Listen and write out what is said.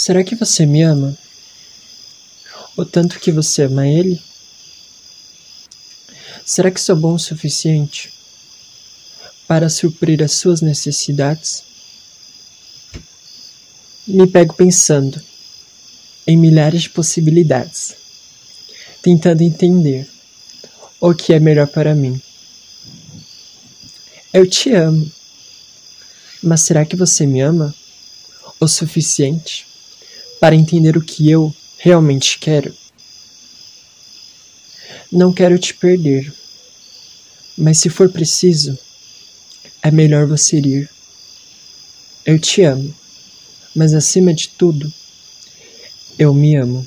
Será que você me ama? O tanto que você ama ele? Será que sou bom o suficiente para suprir as suas necessidades? Me pego pensando em milhares de possibilidades, tentando entender o que é melhor para mim. Eu te amo, mas será que você me ama o suficiente para entender o que eu realmente quero? Não quero te perder, mas se for preciso, é melhor você ir. Eu te amo mas acima de tudo, eu me amo.